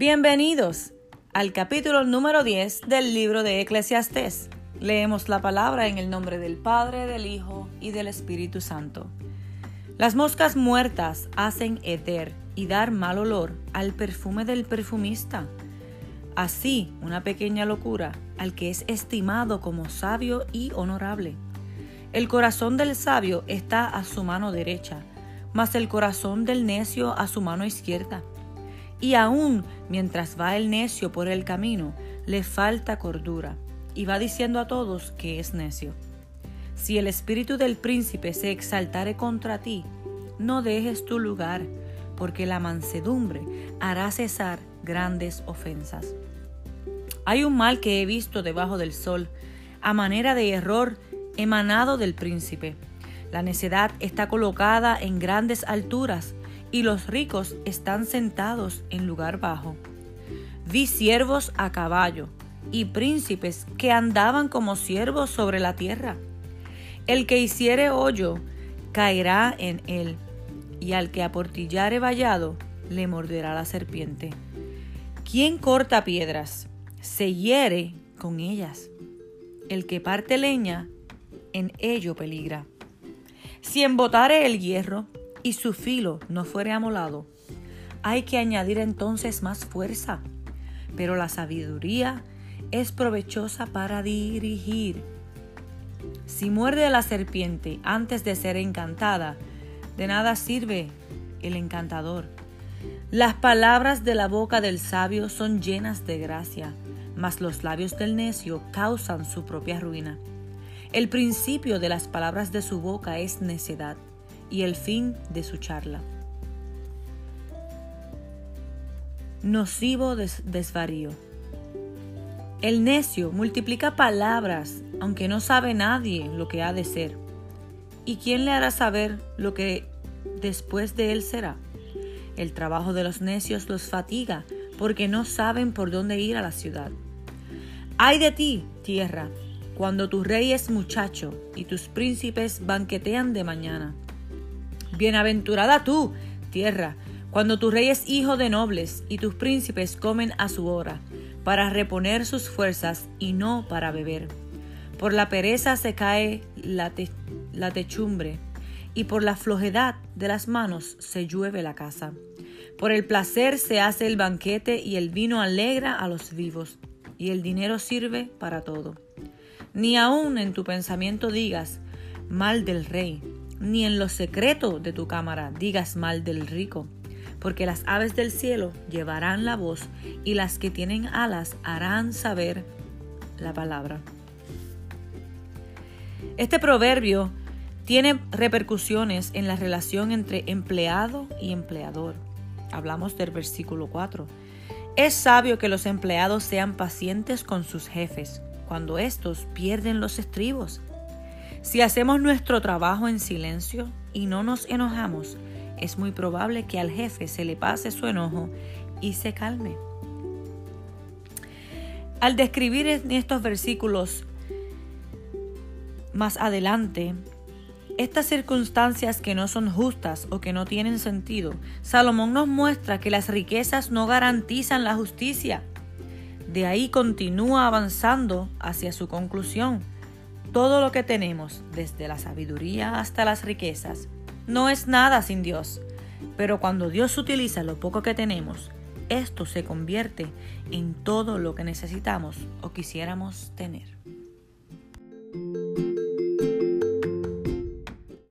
Bienvenidos al capítulo número 10 del libro de Eclesiastés. Leemos la palabra en el nombre del Padre, del Hijo y del Espíritu Santo. Las moscas muertas hacen heder y dar mal olor al perfume del perfumista. Así, una pequeña locura al que es estimado como sabio y honorable. El corazón del sabio está a su mano derecha, mas el corazón del necio a su mano izquierda. Y aún mientras va el necio por el camino, le falta cordura, y va diciendo a todos que es necio. Si el espíritu del príncipe se exaltare contra ti, no dejes tu lugar, porque la mansedumbre hará cesar grandes ofensas. Hay un mal que he visto debajo del sol, a manera de error emanado del príncipe. La necedad está colocada en grandes alturas, y los ricos están sentados en lugar bajo. Vi siervos a caballo y príncipes que andaban como siervos sobre la tierra. El que hiciere hoyo caerá en él, y al que aportillare vallado le morderá la serpiente. Quien corta piedras se hiere con ellas. El que parte leña en ello peligra. Si embotare el hierro, y su filo no fuere amolado, hay que añadir entonces más fuerza. Pero la sabiduría es provechosa para dirigir. Si muerde a la serpiente antes de ser encantada, de nada sirve el encantador. Las palabras de la boca del sabio son llenas de gracia, mas los labios del necio causan su propia ruina. El principio de las palabras de su boca es necedad, y el fin de su charla. Nocivo desvarío. El necio multiplica palabras, aunque no sabe nadie lo que ha de ser. ¿Y quién le hará saber lo que después de él será? El trabajo de los necios los fatiga, porque no saben por dónde ir a la ciudad. Ay de ti, tierra, cuando tu rey es muchacho y tus príncipes banquetean de mañana. Bienaventurada tú, tierra, cuando tu rey es hijo de nobles y tus príncipes comen a su hora, para reponer sus fuerzas y no para beber. Por la pereza se cae la, la techumbre, y por la flojedad de las manos se llueve la casa. Por el placer se hace el banquete y el vino alegra a los vivos, y el dinero sirve para todo. Ni aun en tu pensamiento digas mal del rey, ni en lo secreto de tu cámara digas mal del rico, porque las aves del cielo llevarán la voz y las que tienen alas harán saber la palabra. Este proverbio tiene repercusiones en la relación entre empleado y empleador. Hablamos del versículo 4. Es sabio que los empleados sean pacientes con sus jefes cuando éstos pierden los estribos si hacemos nuestro trabajo en silencio y no nos enojamos, es muy probable que al jefe se le pase su enojo y se calme. Al describir estos versículos más adelante, estas circunstancias que no son justas o que no tienen sentido, Salomón nos muestra que las riquezas no garantizan la justicia. De ahí continúa avanzando hacia su conclusión. Todo lo que tenemos, desde la sabiduría hasta las riquezas, no es nada sin Dios. Pero cuando Dios utiliza lo poco que tenemos, esto se convierte en todo lo que necesitamos o quisiéramos tener.